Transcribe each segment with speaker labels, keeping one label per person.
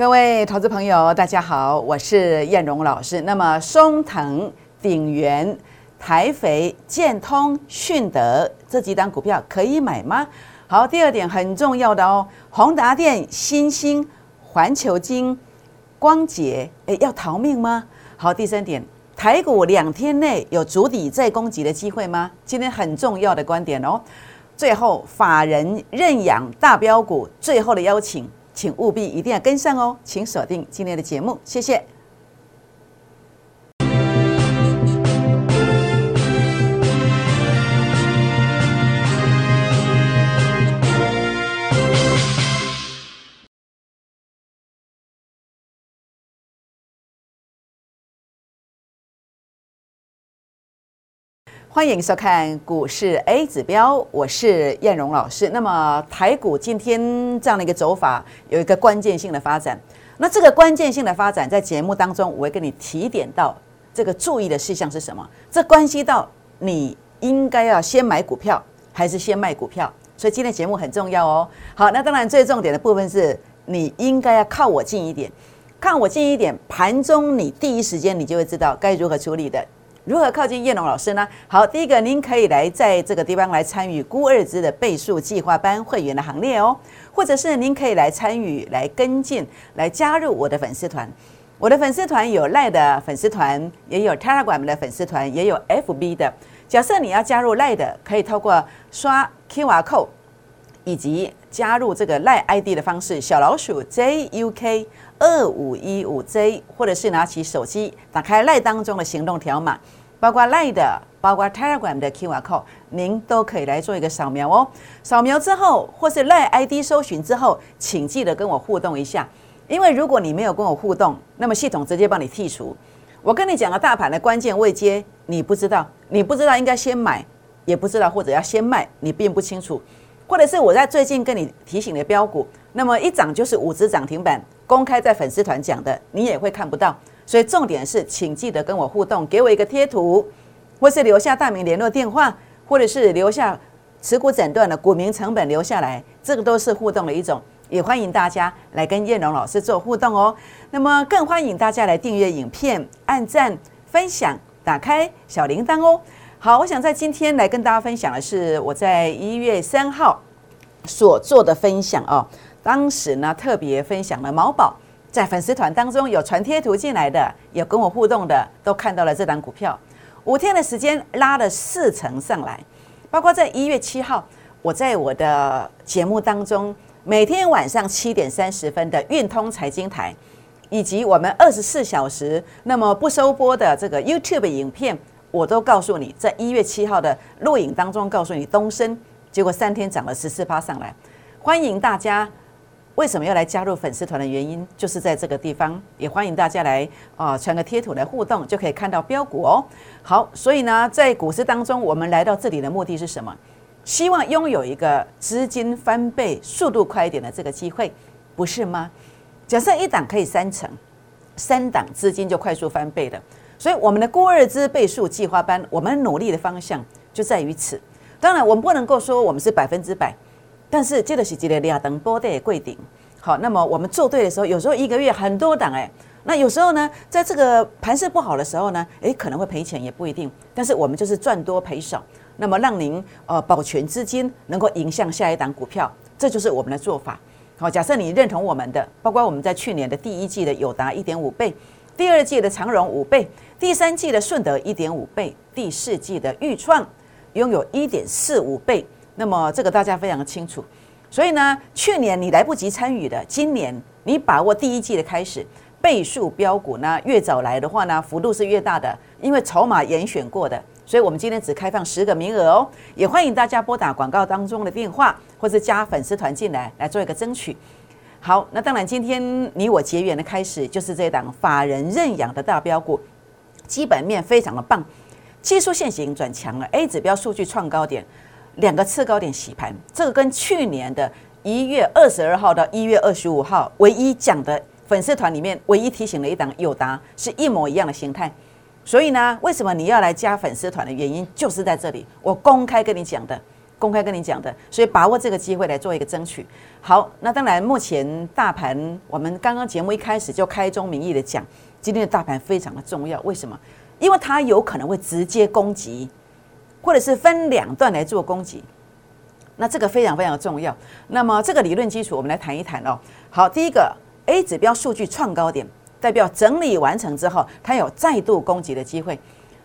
Speaker 1: 各位投资朋友，大家好，我是燕荣老师。那么，松藤、鼎元、台肥、建通、迅德这几档股票可以买吗？好，第二点很重要的哦，宏达电、新兴、环球金、光捷，诶，要逃命吗？好，第三点，台股两天内有筑底再攻击的机会吗？今天很重要的观点哦。最后，法人认养大标股，最后的邀请。请务必一定要跟上哦，请锁定今天的节目，谢谢。欢迎收看股市 A 指标，我是燕荣老师。那么台股今天这样的一个走法，有一个关键性的发展。那这个关键性的发展，在节目当中我会跟你提点到这个注意的事项是什么？这关系到你应该要先买股票还是先卖股票，所以今天节目很重要哦。好，那当然最重点的部分是你应该要靠我近一点，靠我近一点，盘中你第一时间你就会知道该如何处理的。如何靠近叶龙老师呢？好，第一个，您可以来在这个地方来参与孤二支的倍数计划班会员的行列哦，或者是您可以来参与、来跟进、来加入我的粉丝团。我的粉丝团有赖的粉丝团，也有 Telegram 的粉丝团，也有 FB 的。假设你要加入赖的，可以透过刷 QR code 以及加入这个赖 ID 的方式，小老鼠 JUK。二五一五 J，或者是拿起手机打开赖当中的行动条码，包括赖的，包括 Telegram 的 QR code，您都可以来做一个扫描哦。扫描之后，或是赖 ID 搜寻之后，请记得跟我互动一下，因为如果你没有跟我互动，那么系统直接帮你剔除。我跟你讲个大盘的关键位阶，你不知道，你不知道应该先买，也不知道或者要先卖，你并不清楚，或者是我在最近跟你提醒的标股，那么一涨就是五只涨停板。公开在粉丝团讲的，你也会看不到。所以重点是，请记得跟我互动，给我一个贴图，或是留下大名联络电话，或者是留下持股诊断的股民成本留下来，这个都是互动的一种。也欢迎大家来跟叶龙老师做互动哦。那么更欢迎大家来订阅影片、按赞、分享、打开小铃铛哦。好，我想在今天来跟大家分享的是我在一月三号所做的分享哦。当时呢，特别分享了毛宝在粉丝团当中有传贴图进来的，有跟我互动的，都看到了这档股票。五天的时间拉了四成上来，包括在一月七号，我在我的节目当中，每天晚上七点三十分的运通财经台，以及我们二十四小时那么不收播的这个 YouTube 影片，我都告诉你，在一月七号的录影当中告诉你东升，结果三天涨了十四趴上来，欢迎大家。为什么要来加入粉丝团的原因，就是在这个地方，也欢迎大家来啊传个贴图来互动，就可以看到标股哦。好，所以呢，在股市当中，我们来到这里的目的是什么？希望拥有一个资金翻倍、速度快一点的这个机会，不是吗？假设一档可以三成，三档资金就快速翻倍了。所以我们的孤二资倍数计划班，我们努力的方向就在于此。当然，我们不能够说我们是百分之百。但是这个是这个两等波的贵顶，好，那么我们做对的时候，有时候一个月很多档哎，那有时候呢，在这个盘势不好的时候呢，诶，可能会赔钱也不一定。但是我们就是赚多赔少，那么让您呃保全资金，能够影响下一档股票，这就是我们的做法。好，假设你认同我们的，包括我们在去年的第一季的友达一点五倍，第二季的长荣五倍，第三季的顺德一点五倍，第四季的裕创拥有一点四五倍。那么这个大家非常的清楚，所以呢，去年你来不及参与的，今年你把握第一季的开始，倍数标股呢越早来的话呢，幅度是越大的，因为筹码严选过的，所以我们今天只开放十个名额哦，也欢迎大家拨打广告当中的电话，或者加粉丝团进来来做一个争取。好，那当然今天你我结缘的开始就是这档法人认养的大标股，基本面非常的棒，技术线型转强了，A 指标数据创高点。两个次高点洗盘，这个跟去年的一月二十二号到一月二十五号唯一讲的粉丝团里面唯一提醒的一档友达是一模一样的形态。所以呢，为什么你要来加粉丝团的原因就是在这里，我公开跟你讲的，公开跟你讲的，所以把握这个机会来做一个争取。好，那当然目前大盘，我们刚刚节目一开始就开宗明义的讲，今天的大盘非常的重要，为什么？因为它有可能会直接攻击，或者是分两段来做攻击，那这个非常非常重要。那么这个理论基础，我们来谈一谈哦。好，第一个 A 指标数据创高点，代表整理完成之后，它有再度攻击的机会。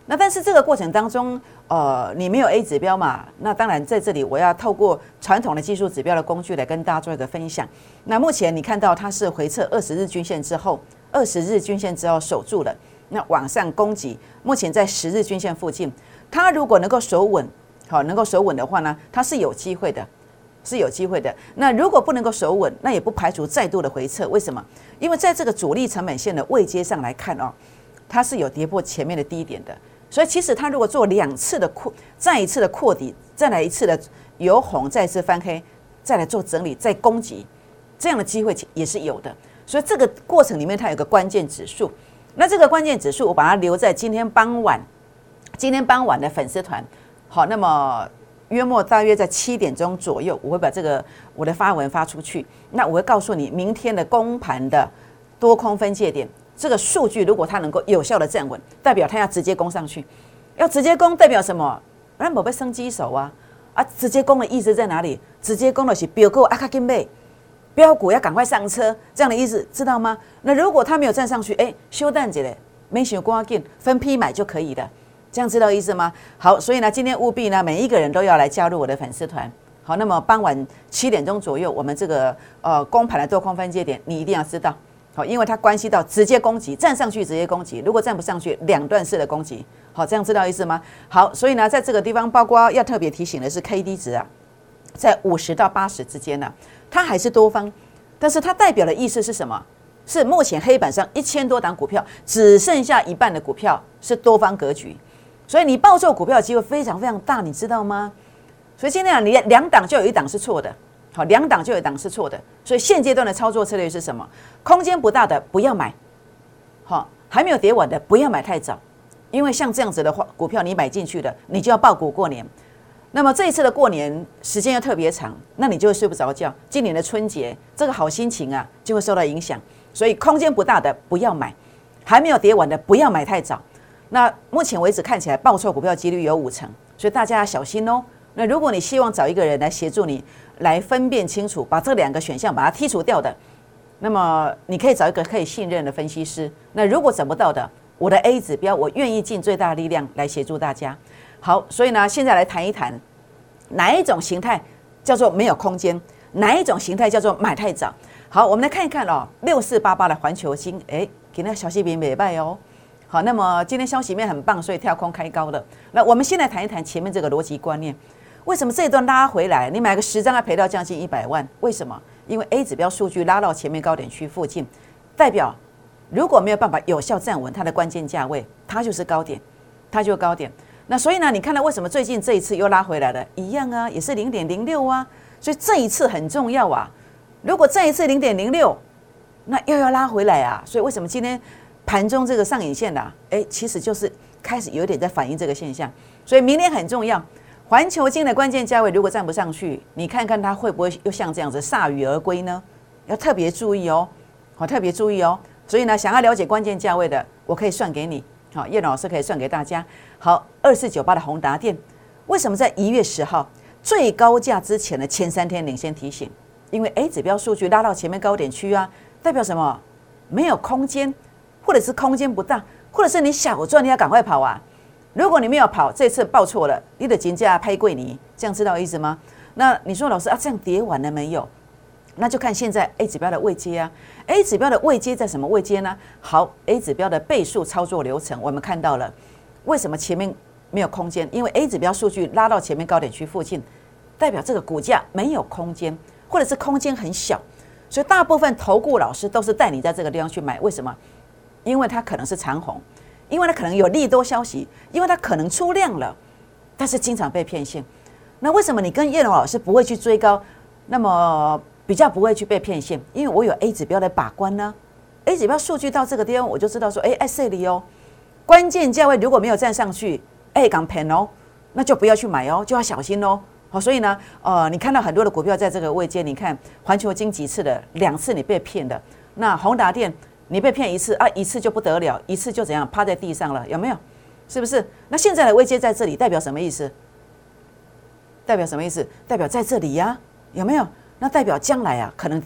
Speaker 1: 那但是这个过程当中，呃，你没有 A 指标嘛？那当然在这里我要透过传统的技术指标的工具来跟大家做一个分享。那目前你看到它是回撤二十日均线之后，二十日均线之后守住了。那往上攻击，目前在十日均线附近，它如果能够守稳，好，能够守稳的话呢，它是有机会的，是有机会的。那如果不能够守稳，那也不排除再度的回撤。为什么？因为在这个主力成本线的位阶上来看哦，它是有跌破前面的低点的。所以其实它如果做两次的扩，再一次的扩底，再来一次的由红再次翻黑，再来做整理，再攻击，这样的机会也是有的。所以这个过程里面它有个关键指数。那这个关键指数，我把它留在今天傍晚，今天傍晚的粉丝团。好，那么约莫大约在七点钟左右，我会把这个我的发文发出去。那我会告诉你，明天的公盘的多空分界点，这个数据如果它能够有效的站稳，代表它要直接攻上去。要直接攻代表什么？那宝贝升机手啊啊！直接攻的意思在哪里？直接攻的是标股阿卡金贝。标股要赶快上车，这样的意思知道吗？那如果它没有站上去，哎，休蛋子嘞，没想光进分批买就可以的，这样知道意思吗？好，所以呢，今天务必呢，每一个人都要来加入我的粉丝团。好，那么傍晚七点钟左右，我们这个呃公盘的多空分界点，你一定要知道。好，因为它关系到直接攻击，站上去直接攻击，如果站不上去，两段式的攻击。好，这样知道意思吗？好，所以呢，在这个地方，包括要特别提醒的是，K D 值啊，在五十到八十之间呢。它还是多方，但是它代表的意思是什么？是目前黑板上一千多档股票，只剩下一半的股票是多方格局，所以你报错股票的机会非常非常大，你知道吗？所以现在，你两档就有一档是错的，好，两档就有一档是错的，所以现阶段的操作策略是什么？空间不大的不要买，好，还没有跌完的不要买太早，因为像这样子的话，股票你买进去的，你就要爆股过年。那么这一次的过年时间又特别长，那你就会睡不着觉。今年的春节这个好心情啊，就会受到影响。所以空间不大的不要买，还没有跌完的不要买太早。那目前为止看起来报错股票几率有五成，所以大家要小心哦。那如果你希望找一个人来协助你来分辨清楚，把这两个选项把它剔除掉的，那么你可以找一个可以信任的分析师。那如果找不到的，我的 A 指标我愿意尽最大力量来协助大家。好，所以呢，现在来谈一谈哪一种形态叫做没有空间，哪一种形态叫做买太早。好，我们来看一看哦，六四八八的环球金，哎，给那小细饼美拜哦。好，那么今天消息面很棒，所以跳空开高的。那我们先来谈一谈前面这个逻辑观念，为什么这一段拉回来，你买个十张要赔到将近一百万？为什么？因为 A 指标数据拉到前面高点区附近，代表如果没有办法有效站稳它的关键价位，它就是高点，它就是高点。那所以呢，你看到为什么最近这一次又拉回来了？一样啊，也是零点零六啊。所以这一次很重要啊。如果这一次零点零六，那又要拉回来啊。所以为什么今天盘中这个上影线呢？哎，其实就是开始有点在反映这个现象。所以明天很重要，环球金的关键价位如果站不上去，你看看它会不会又像这样子铩羽而归呢？要特别注意哦，好，特别注意哦。所以呢，想要了解关键价位的，我可以算给你。好，叶老师可以算给大家。好，二四九八的宏达电，为什么在一月十号最高价之前的前三天领先提醒？因为 A 指标数据拉到前面高点区啊，代表什么？没有空间，或者是空间不大，或者是你小赚，你要赶快跑啊！如果你没有跑，这次报错了，你的金价拍贵你，这样知道意思吗？那你说老师啊，这样跌完了没有？那就看现在 A 指标的位阶啊，A 指标的位阶在什么位阶呢？好，A 指标的倍数操作流程我们看到了，为什么前面没有空间？因为 A 指标数据拉到前面高点区附近，代表这个股价没有空间，或者是空间很小，所以大部分投顾老师都是带你在这个地方去买。为什么？因为它可能是长红，因为它可能有利多消息，因为它可能出量了，但是经常被骗线。那为什么你跟叶龙老师不会去追高？那么？比较不会去被骗线，因为我有 A 指标来把关呢。A 指标数据到这个地方，我就知道说，哎哎这里哦，关键价位如果没有站上去，哎，港盘哦，那就不要去买哦，就要小心哦。好，所以呢，呃，你看到很多的股票在这个位阶，你看环球金几次的，两次你被骗的，那宏达电你被骗一次啊，一次就不得了，一次就怎样趴在地上了，有没有？是不是？那现在的危机在这里，代表什么意思？代表什么意思？代表在这里呀，有没有？那代表将来啊，可能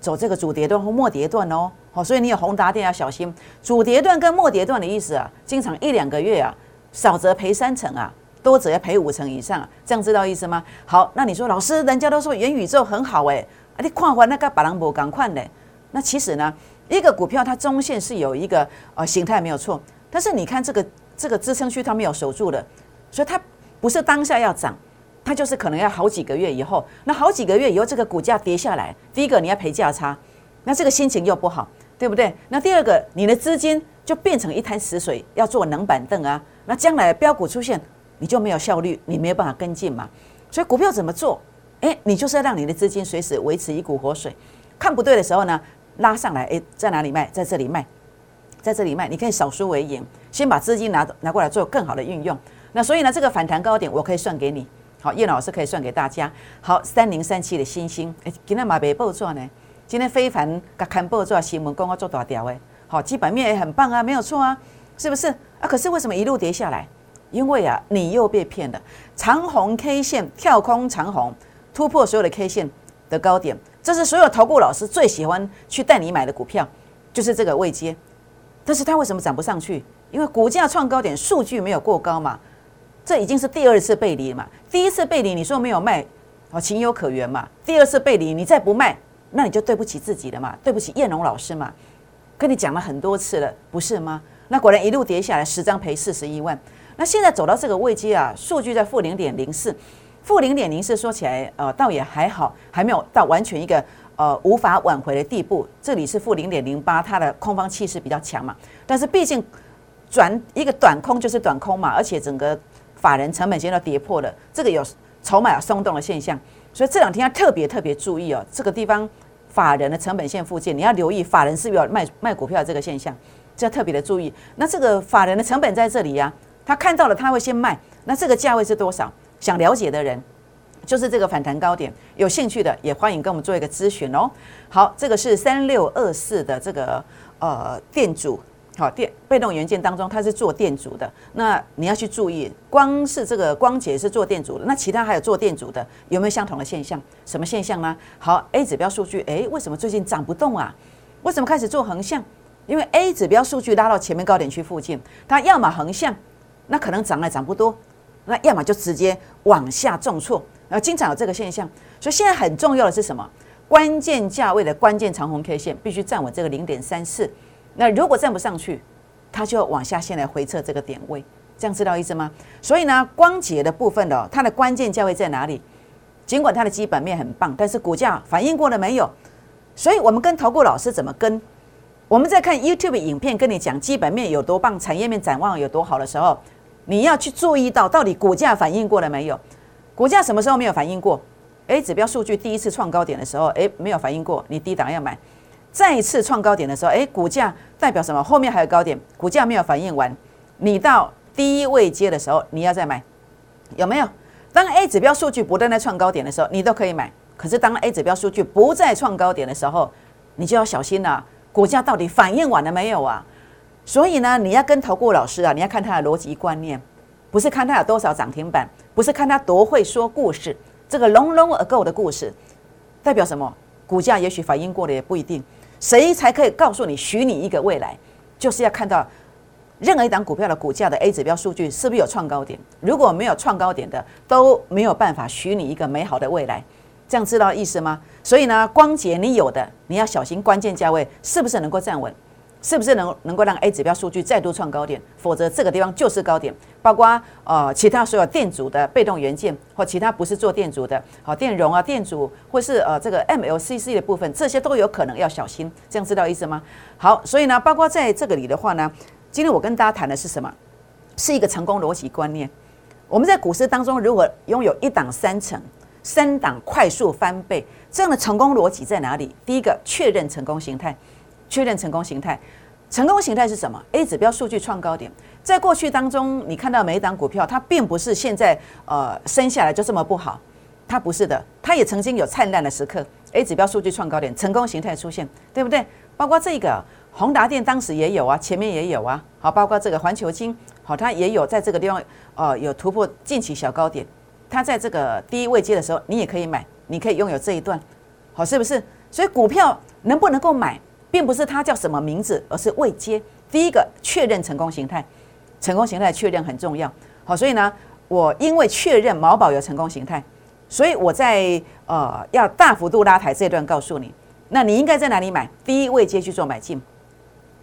Speaker 1: 走这个主跌段或末跌段哦。好，所以你有宏达电要小心，主跌段跟末跌段的意思啊，经常一两个月啊，少则赔三成啊，多则要赔五成以上，啊这样知道意思吗？好，那你说老师，人家都说元宇宙很好哎，啊，你看完那个把人博赶快的，那其实呢，一个股票它中线是有一个呃形态没有错，但是你看这个这个支撑区它没有守住的，所以它不是当下要涨。它就是可能要好几个月以后，那好几个月以后，这个股价跌下来，第一个你要赔价差，那这个心情又不好，对不对？那第二个，你的资金就变成一滩死水，要做冷板凳啊。那将来标股出现，你就没有效率，你没有办法跟进嘛。所以股票怎么做？诶，你就是要让你的资金随时维持一股活水，看不对的时候呢，拉上来，诶，在哪里卖？在这里卖，在这里卖，你可以少输为赢，先把资金拿拿过来做更好的运用。那所以呢，这个反弹高点我可以算给你。好，叶老师可以算给大家。好，三零三七的星星，哎，今天马没报错呢。今天非凡刚看报错新闻，公告做大条哎。好，基本面也很棒啊，没有错啊，是不是啊？可是为什么一路跌下来？因为啊，你又被骗了。长红 K 线跳空长红，突破所有的 K 线的高点，这是所有投顾老师最喜欢去带你买的股票，就是这个位阶。但是它为什么涨不上去？因为股价创高点数据没有过高嘛。这已经是第二次背离嘛？第一次背离你说没有卖，哦，情有可原嘛。第二次背离你再不卖，那你就对不起自己了嘛，对不起燕龙老师嘛。跟你讲了很多次了，不是吗？那果然一路跌下来，十张赔四十一万。那现在走到这个位阶啊，数据在负零点零四，负零点零四说起来，呃，倒也还好，还没有到完全一个呃无法挽回的地步。这里是负零点零八，它的空方气势比较强嘛。但是毕竟转一个短空就是短空嘛，而且整个。法人成本线都跌破了，这个有筹码松动的现象，所以这两天要特别特别注意哦。这个地方法人的成本线附近，你要留意法人是不是有卖卖股票这个现象，这要特别的注意。那这个法人的成本在这里呀，他看到了他会先卖，那这个价位是多少？想了解的人，就是这个反弹高点，有兴趣的也欢迎跟我们做一个咨询哦。好，这个是三六二四的这个呃店主。好电被动元件当中，它是做电阻的。那你要去注意，光是这个光捷是做电阻的，那其他还有做电阻的，有没有相同的现象？什么现象呢？好，A 指标数据，诶，为什么最近涨不动啊？为什么开始做横向？因为 A 指标数据拉到前面高点区附近，它要么横向，那可能涨了涨不多；那要么就直接往下重挫，然后经常有这个现象。所以现在很重要的是什么？关键价位的关键长红 K 线必须站稳这个零点三四。那如果站不上去，它就往下先来回测这个点位，这样知道意思吗？所以呢，光洁的部分的它的关键价位在哪里？尽管它的基本面很棒，但是股价反应过了没有？所以我们跟投顾老师怎么跟？我们在看 YouTube 影片，跟你讲基本面有多棒，产业面展望有多好的时候，你要去注意到到底股价反应过了没有？股价什么时候没有反应过？诶，指标数据第一次创高点的时候，诶，没有反应过，你低档要买。再一次创高点的时候，哎，股价代表什么？后面还有高点，股价没有反应完，你到低位接的时候，你要再买，有没有？当 A 指标数据不断在创高点的时候，你都可以买。可是当 A 指标数据不再创高点的时候，你就要小心了。股价到底反应完了没有啊？所以呢，你要跟投顾老师啊，你要看他的逻辑观念，不是看他有多少涨停板，不是看他多会说故事。这个 long long ago 的故事代表什么？股价也许反应过了，也不一定。谁才可以告诉你许你一个未来？就是要看到任何一档股票的股价的 A 指标数据是不是有创高点？如果没有创高点的，都没有办法许你一个美好的未来。这样知道意思吗？所以呢，光洁你有的，你要小心关键价位是不是能够站稳。是不是能能够让 A 指标数据再度创高点？否则这个地方就是高点。包括呃其他所有电阻的被动元件或其他不是做电阻的，好电容啊电阻或是呃这个 MLCC 的部分，这些都有可能要小心。这样知道意思吗？好，所以呢，包括在这个里的话呢，今天我跟大家谈的是什么？是一个成功逻辑观念。我们在股市当中，如果拥有一档三成、三档快速翻倍这样的成功逻辑在哪里？第一个，确认成功形态。确认成功形态，成功形态是什么？A 指标数据创高点，在过去当中，你看到每一档股票，它并不是现在呃生下来就这么不好，它不是的，它也曾经有灿烂的时刻，A 指标数据创高点，成功形态出现，对不对？包括这个宏达电当时也有啊，前面也有啊，好，包括这个环球金，好，它也有在这个地方，呃，有突破近期小高点，它在这个低位阶的时候，你也可以买，你可以拥有这一段，好，是不是？所以股票能不能够买，并不是它叫什么名字，而是位阶。第一个确认成功形态，成功形态确认很重要，好，所以呢，我因为确认毛宝有成功形态，所以我在呃要大幅度拉抬这段告诉你。那你应该在哪里买？第一位阶去做买进，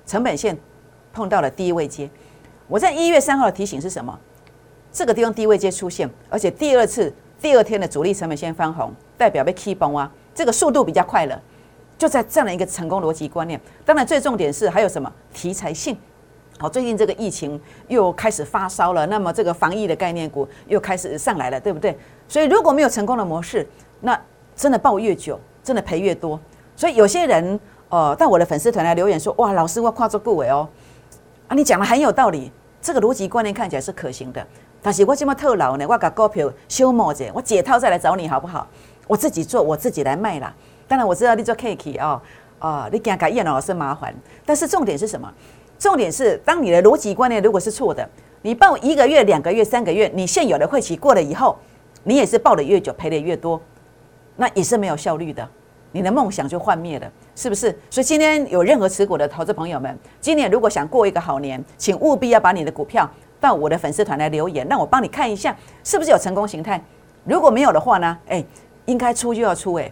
Speaker 1: 成本线碰到了第一位阶。我在一月三号的提醒是什么？这个地方低位阶出现，而且第二次第二天的主力成本线翻红，代表被 key 崩啊，这个速度比较快了。就在这样的一个成功逻辑观念。当然，最重点是还有什么题材性？好，最近这个疫情又开始发烧了，那么这个防疫的概念股又开始上来了，对不对？所以如果没有成功的模式，那真的抱越久，真的赔越多。所以有些人，呃，到我的粉丝团来留言说：“哇，老师，我跨做顾伟哦，啊，你讲的很有道理，这个逻辑观念看起来是可行的。但是我这么特老呢，我把股票修模者，我解套再来找你好不好？我自己做，我自己来卖啦。当然我知道你做 cake 哦，啊，你给他改叶老师麻烦。但是重点是什么？重点是当你的逻辑观念如果是错的，你报一个月、两个月、三个月，你现有的会期过了以后，你也是报的越久赔的越多，那也是没有效率的。”你的梦想就幻灭了，是不是？所以今天有任何持股的投资朋友们，今年如果想过一个好年，请务必要把你的股票到我的粉丝团来留言，让我帮你看一下是不是有成功形态。如果没有的话呢？哎，应该出就要出，哎，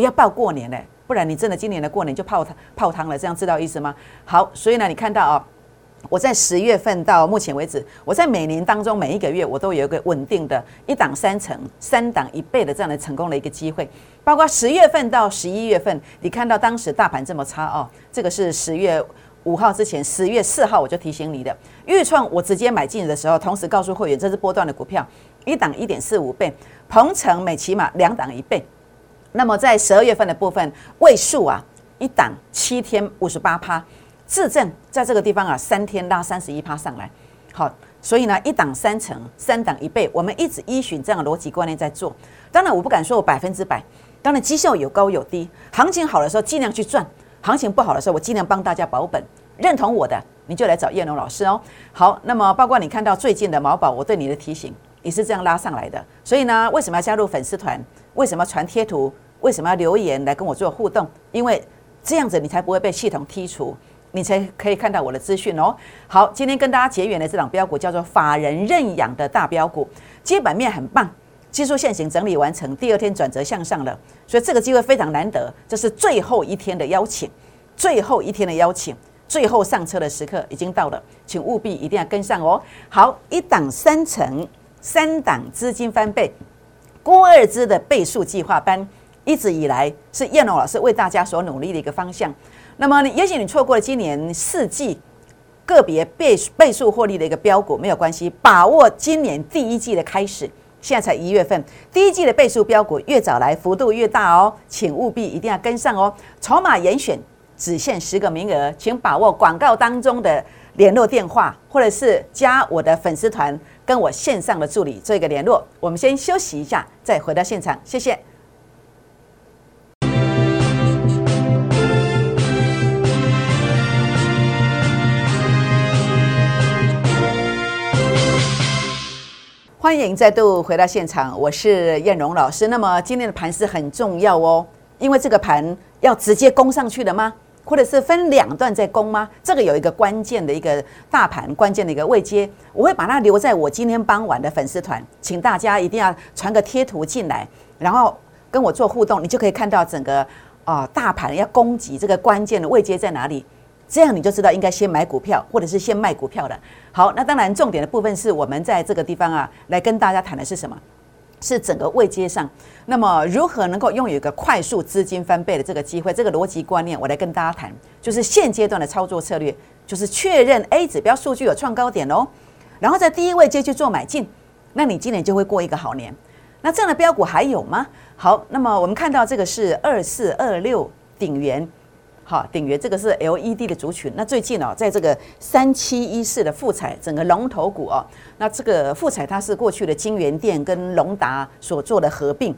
Speaker 1: 不要报过年嘞，不然你真的今年的过年就泡汤泡汤了，这样知道意思吗？好，所以呢，你看到啊。我在十月份到目前为止，我在每年当中每一个月，我都有一个稳定的一档三成、三档一倍的这样的成功的一个机会。包括十月份到十一月份，你看到当时大盘这么差哦，这个是十月五号之前，十月四号我就提醒你的。预创我直接买进的时候，同时告诉会员这是波段的股票，一档一点四五倍，鹏程每起码两档一倍。那么在十二月份的部分，位数啊，一档七天五十八趴。自证在这个地方啊，三天拉三十一趴上来，好，所以呢，一档三成，三档一倍，我们一直依循这样的逻辑观念在做。当然，我不敢说我百分之百，当然绩效有高有低。行情好的时候尽量去赚，行情不好的时候我尽量帮大家保本。认同我的，你就来找叶龙老师哦。好，那么包括你看到最近的毛宝，我对你的提醒也是这样拉上来的。所以呢，为什么要加入粉丝团？为什么传贴图？为什么要留言来跟我做互动？因为这样子你才不会被系统剔除。你才可以看到我的资讯哦。好，今天跟大家结缘的这档标股叫做法人认养的大标股，基本面很棒，技术线型整理完成，第二天转折向上了，所以这个机会非常难得。这是最后一天的邀请，最后一天的邀请，最后上车的时刻已经到了，请务必一定要跟上哦。好，一档三成，三档资金翻倍，郭二支的倍数计划班，一直以来是燕龙老师为大家所努力的一个方向。那么，也许你错过了今年四季个别倍倍数获利的一个标股，没有关系，把握今年第一季的开始，现在才一月份，第一季的倍数标股越早来，幅度越大哦，请务必一定要跟上哦。筹码严选，只限十个名额，请把握广告当中的联络电话，或者是加我的粉丝团，跟我线上的助理做一个联络。我们先休息一下，再回到现场，谢谢。欢迎再度回到现场，我是燕荣老师。那么今天的盘是很重要哦，因为这个盘要直接攻上去的吗？或者是分两段在攻吗？这个有一个关键的一个大盘关键的一个位阶，我会把它留在我今天傍晚的粉丝团，请大家一定要传个贴图进来，然后跟我做互动，你就可以看到整个啊大盘要攻击这个关键的位阶在哪里。这样你就知道应该先买股票，或者是先卖股票的。好，那当然重点的部分是我们在这个地方啊，来跟大家谈的是什么？是整个位阶上，那么如何能够拥有一个快速资金翻倍的这个机会？这个逻辑观念，我来跟大家谈，就是现阶段的操作策略，就是确认 A 指标数据有创高点哦，然后在第一位阶去做买进，那你今年就会过一个好年。那这样的标股还有吗？好，那么我们看到这个是二四二六顶元。好，鼎元这个是 LED 的族群。那最近哦，在这个三七一四的富彩整个龙头股哦，那这个富彩它是过去的金源店跟龙达所做的合并，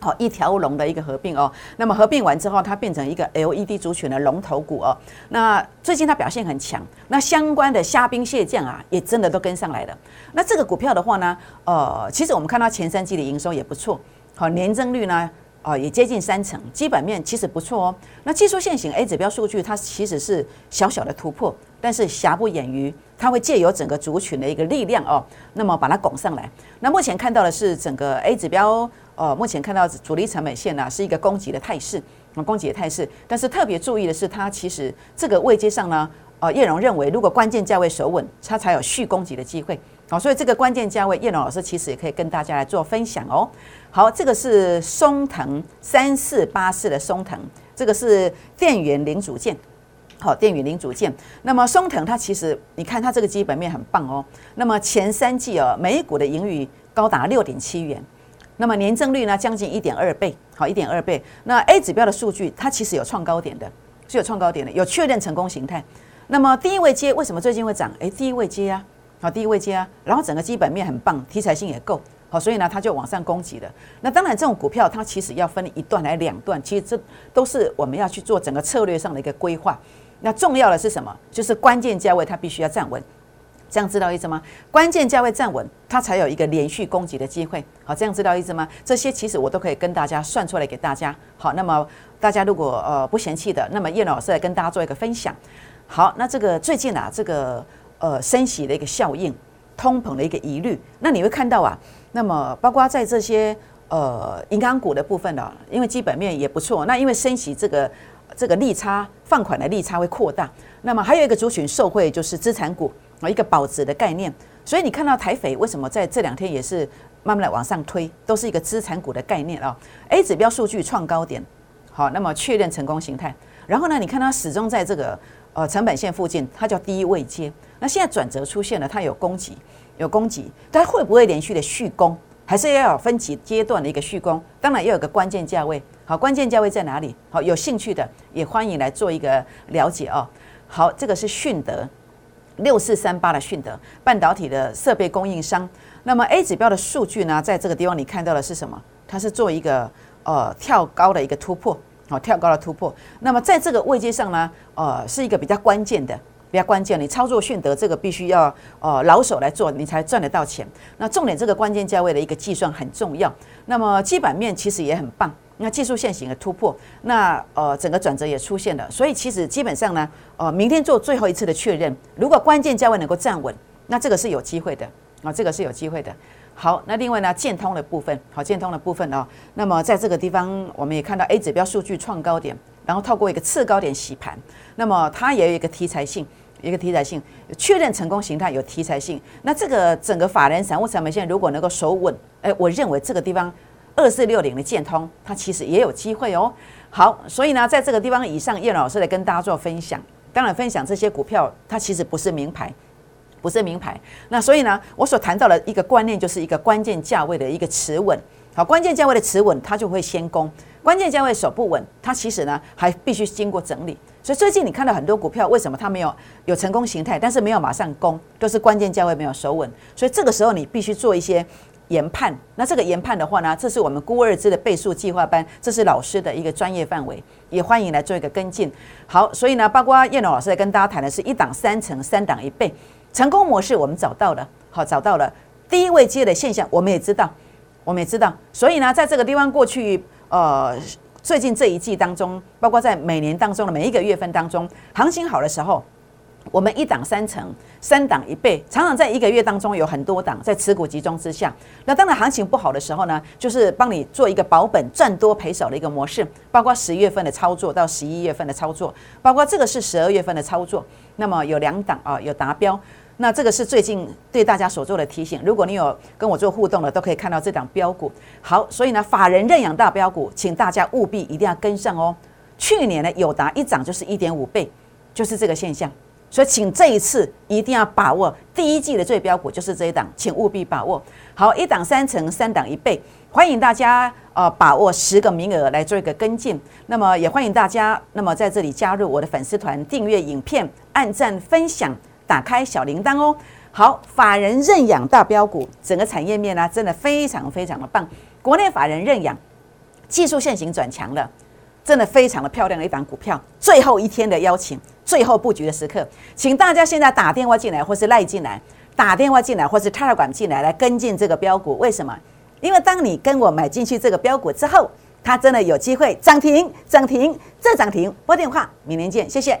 Speaker 1: 好，一条龙的一个合并哦。那么合并完之后，它变成一个 LED 族群的龙头股哦。那最近它表现很强，那相关的虾兵蟹将啊，也真的都跟上来了。那这个股票的话呢，呃，其实我们看到前三季的营收也不错，好，年增率呢，哦，也接近三成，基本面其实不错哦。那技术线型 A 指标数据，它其实是小小的突破，但是瑕不掩瑜，它会借由整个族群的一个力量哦，那么把它拱上来。那目前看到的是整个 A 指标。呃，目前看到主力成本线呢是一个攻击的态势，啊，攻击的态势。但是特别注意的是，它其实这个位阶上呢，呃，叶荣认为如果关键价位守稳，它才有续攻击的机会。好，所以这个关键价位，叶荣老师其实也可以跟大家来做分享哦。好，这个是松藤三四八四的松藤，这个是电源零组件。好，电源零组件。那么松藤它其实你看它这个基本面很棒哦。那么前三季哦，每股的盈余高达六点七元。那么年增率呢，将近一点二倍，好，一点二倍。那 A 指标的数据，它其实有创高点的，是有创高点的，有确认成功形态。那么第一位接为什么最近会涨？诶，第一位接啊，好，第一位接啊，然后整个基本面很棒，题材性也够，好，所以呢，它就往上攻击了。那当然，这种股票它其实要分一段来两段，其实这都是我们要去做整个策略上的一个规划。那重要的是什么？就是关键价位它必须要站稳。这样知道意思吗？关键价位站稳，它才有一个连续攻击的机会。好，这样知道意思吗？这些其实我都可以跟大家算出来给大家。好，那么大家如果呃不嫌弃的，那么叶老师来跟大家做一个分享。好，那这个最近啊，这个呃升息的一个效应，通膨的一个疑虑，那你会看到啊，那么包括在这些呃银行股的部分呢，因为基本面也不错，那因为升息这个这个利差放款的利差会扩大，那么还有一个族群受惠就是资产股。啊，一个保值的概念，所以你看到台匪为什么在这两天也是慢慢的往上推，都是一个资产股的概念啊。A 指标数据创高点，好，那么确认成功形态，然后呢，你看它始终在这个呃成本线附近，它叫低位阶。那现在转折出现了，它有供给，有供给，它会不会连续的续攻，还是要有分级阶段的一个续攻？当然也有个关键价位，好，关键价位在哪里？好，有兴趣的也欢迎来做一个了解哦。好，这个是迅德。六四三八的迅德半导体的设备供应商，那么 A 指标的数据呢，在这个地方你看到的是什么？它是做一个呃跳高的一个突破，好跳高的突破。那么在这个位阶上呢，呃是一个比较关键的，比较关键。你操作迅德这个必须要呃老手来做，你才赚得到钱。那重点这个关键价位的一个计算很重要。那么基本面其实也很棒。那技术线型的突破，那呃整个转折也出现了，所以其实基本上呢，呃明天做最后一次的确认，如果关键价位能够站稳，那这个是有机会的啊，这个是有机会的。好，那另外呢，建通的部分，好建通的部分哦，那么在这个地方我们也看到 A 指标数据创高点，然后透过一个次高点洗盘，那么它也有一个题材性，一个题材性确认成功形态有题材性，那这个整个法人散户成本线如果能够守稳，哎，我认为这个地方。二四六零的建通，它其实也有机会哦。好，所以呢，在这个地方以上，叶老师来跟大家做分享。当然，分享这些股票，它其实不是名牌，不是名牌。那所以呢，我所谈到的一个观念，就是一个关键价位的一个持稳。好，关键价位的持稳，它就会先攻；关键价位守不稳，它其实呢还必须经过整理。所以最近你看到很多股票，为什么它没有有成功形态，但是没有马上攻，都是关键价位没有守稳。所以这个时候你必须做一些。研判，那这个研判的话呢，这是我们估二支的倍数计划班，这是老师的一个专业范围，也欢迎来做一个跟进。好，所以呢，包括叶龙老师在跟大家谈的是一档三成，三档一倍，成功模式我们找到了，好找到了第一位接的现象，我们也知道，我们也知道，所以呢，在这个地方过去，呃，最近这一季当中，包括在每年当中的每一个月份当中，行情好的时候。我们一档三成，三档一倍，常常在一个月当中有很多档在持股集中之下。那当然行情不好的时候呢，就是帮你做一个保本赚多赔少的一个模式，包括十月份的操作到十一月份的操作，包括这个是十二月份的操作。那么有两档啊，有达标。那这个是最近对大家所做的提醒。如果你有跟我做互动的，都可以看到这档标股。好，所以呢，法人认养大标股，请大家务必一定要跟上哦。去年呢，有达一涨就是一点五倍，就是这个现象。所以，请这一次一定要把握第一季的最标股，就是这一档，请务必把握好一档三成，三档一倍，欢迎大家呃把握十个名额来做一个跟进。那么也欢迎大家，那么在这里加入我的粉丝团，订阅影片，按赞分享，打开小铃铛哦。好，法人认养大标股，整个产业面呢真的非常非常的棒，国内法人认养。技术线型转强了，真的非常的漂亮的一档股票。最后一天的邀请，最后布局的时刻，请大家现在打电话进来，或是赖进来，打电话进来，或是 Telegram 进来，来跟进这个标股。为什么？因为当你跟我买进去这个标股之后，它真的有机会涨停，涨停，再涨停。拨电话，明年见，谢谢。